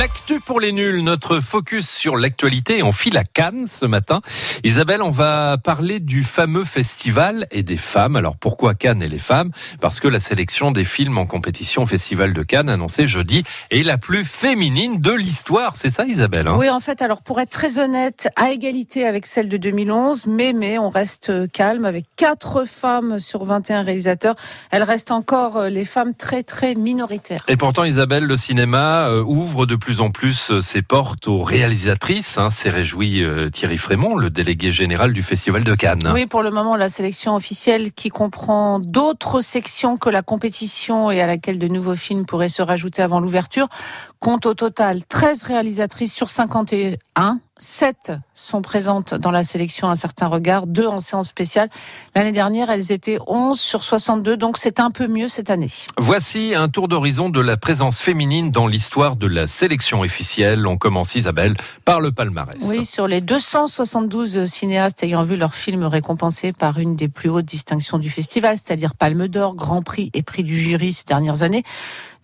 L'actu pour les nuls, notre focus sur l'actualité. On file à Cannes ce matin. Isabelle, on va parler du fameux festival et des femmes. Alors pourquoi Cannes et les femmes? Parce que la sélection des films en compétition au Festival de Cannes annoncée jeudi est la plus féminine de l'histoire. C'est ça Isabelle hein? Oui, en fait, alors pour être très honnête, à égalité avec celle de 2011, mais, mais on reste calme avec quatre femmes sur 21 réalisateurs. Elles restent encore euh, les femmes très très minoritaires. Et pourtant Isabelle, le cinéma euh, ouvre de plus en plus euh, ses portes aux réalisatrices. Hein, s'est réjoui euh, Thierry Frémont, le délégué général du Festival de Cannes. Oui, pour le moment, la sélection officielle qui comprend d'autres sections que la compétition et à laquelle de nouveaux films pourraient se rajouter avant l'ouverture compte au total 13 réalisatrices sur 51 7 sont présentes dans la sélection à certain regard, 2 en séance spéciale. L'année dernière, elles étaient 11 sur 62, donc c'est un peu mieux cette année. Voici un tour d'horizon de la présence féminine dans l'histoire de la sélection officielle. On commence, Isabelle, par le palmarès. Oui, sur les 272 cinéastes ayant vu leur film récompensé par une des plus hautes distinctions du festival, c'est-à-dire Palme d'Or, Grand Prix et Prix du jury ces dernières années,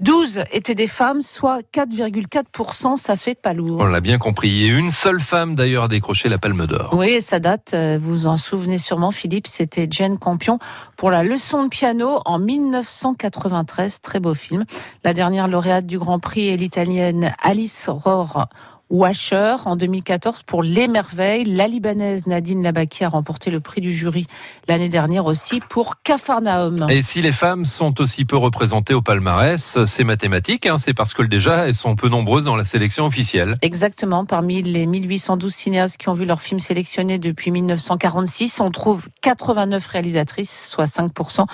12 étaient des femmes, soit 4,4%, ça fait pas lourd. On l'a bien compris. Et une seule femme d'ailleurs a décroché la Palme d'Or. Oui, ça date, euh, vous en souvenez sûrement Philippe, c'était Jane Campion pour la leçon de piano en 1993, très beau film. La dernière lauréate du Grand Prix est l'italienne Alice Rohr Washer en 2014 pour Les Merveilles. La Libanaise Nadine Labaki a remporté le prix du jury l'année dernière aussi pour Cafarnaum. Et si les femmes sont aussi peu représentées au palmarès, c'est mathématique, hein, c'est parce que déjà elles sont peu nombreuses dans la sélection officielle. Exactement, parmi les 1812 cinéastes qui ont vu leur film sélectionné depuis 1946, on trouve 89 réalisatrices, soit 5%.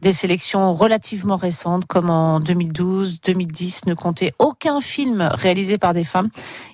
Des sélections relativement récentes, comme en 2012, 2010, ne comptait aucun film réalisé par des femmes.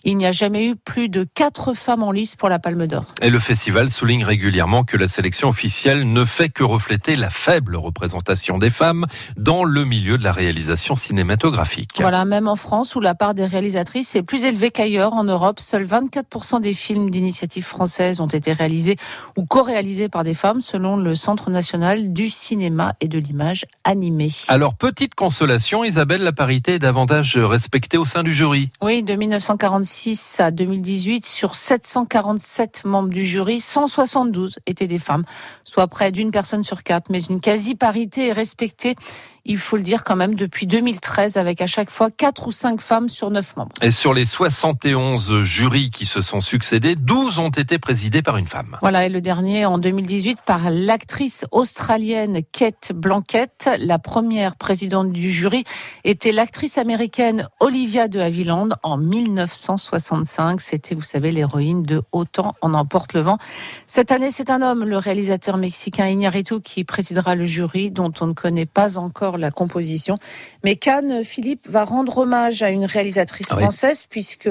Il n'y a jamais eu plus de quatre femmes en lice pour la Palme d'Or. Et le festival souligne régulièrement que la sélection officielle ne fait que refléter la faible représentation des femmes dans le milieu de la réalisation cinématographique. Voilà, même en France, où la part des réalisatrices est plus élevée qu'ailleurs, en Europe, seuls 24% des films d'initiative française ont été réalisés ou co-réalisés par des femmes, selon le Centre national du cinéma et de l'image animée. Alors, petite consolation, Isabelle, la parité est davantage respectée au sein du jury. Oui, de 1946 à 2018, sur 747 membres du jury, 172 étaient des femmes, soit près d'une personne sur quatre. Mais une quasi-parité est respectée il faut le dire quand même, depuis 2013, avec à chaque fois 4 ou 5 femmes sur 9 membres. Et sur les 71 jurys qui se sont succédés, 12 ont été présidés par une femme. Voilà, et le dernier en 2018 par l'actrice australienne Kate Blanquette. La première présidente du jury était l'actrice américaine Olivia de Havilland en 1965. C'était, vous savez, l'héroïne de Autant en emporte le vent. Cette année, c'est un homme, le réalisateur mexicain Iñárritu, qui présidera le jury, dont on ne connaît pas encore la composition. Mais Cannes, Philippe va rendre hommage à une réalisatrice ah française puisque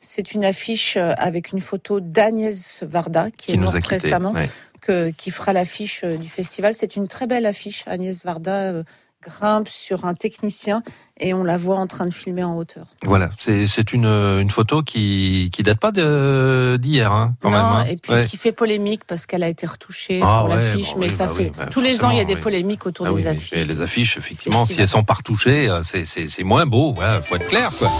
c'est une affiche avec une photo d'Agnès Varda qui, est morte récemment, que, qui fera l'affiche du festival. C'est une très belle affiche. Agnès Varda euh, grimpe sur un technicien et on la voit en train de filmer en hauteur. Voilà, c'est une, une photo qui qui date pas d'hier, hein, quand non, même. Hein. Et puis qui fait polémique parce qu'elle a été retouchée ah, pour l'affiche, mais ça bah fait bah tous les ans il y a des polémiques autour ah des affiches. les affiches, effectivement, si elles sont pas retouchées, euh, c'est moins beau. Il faut être clair, quoi.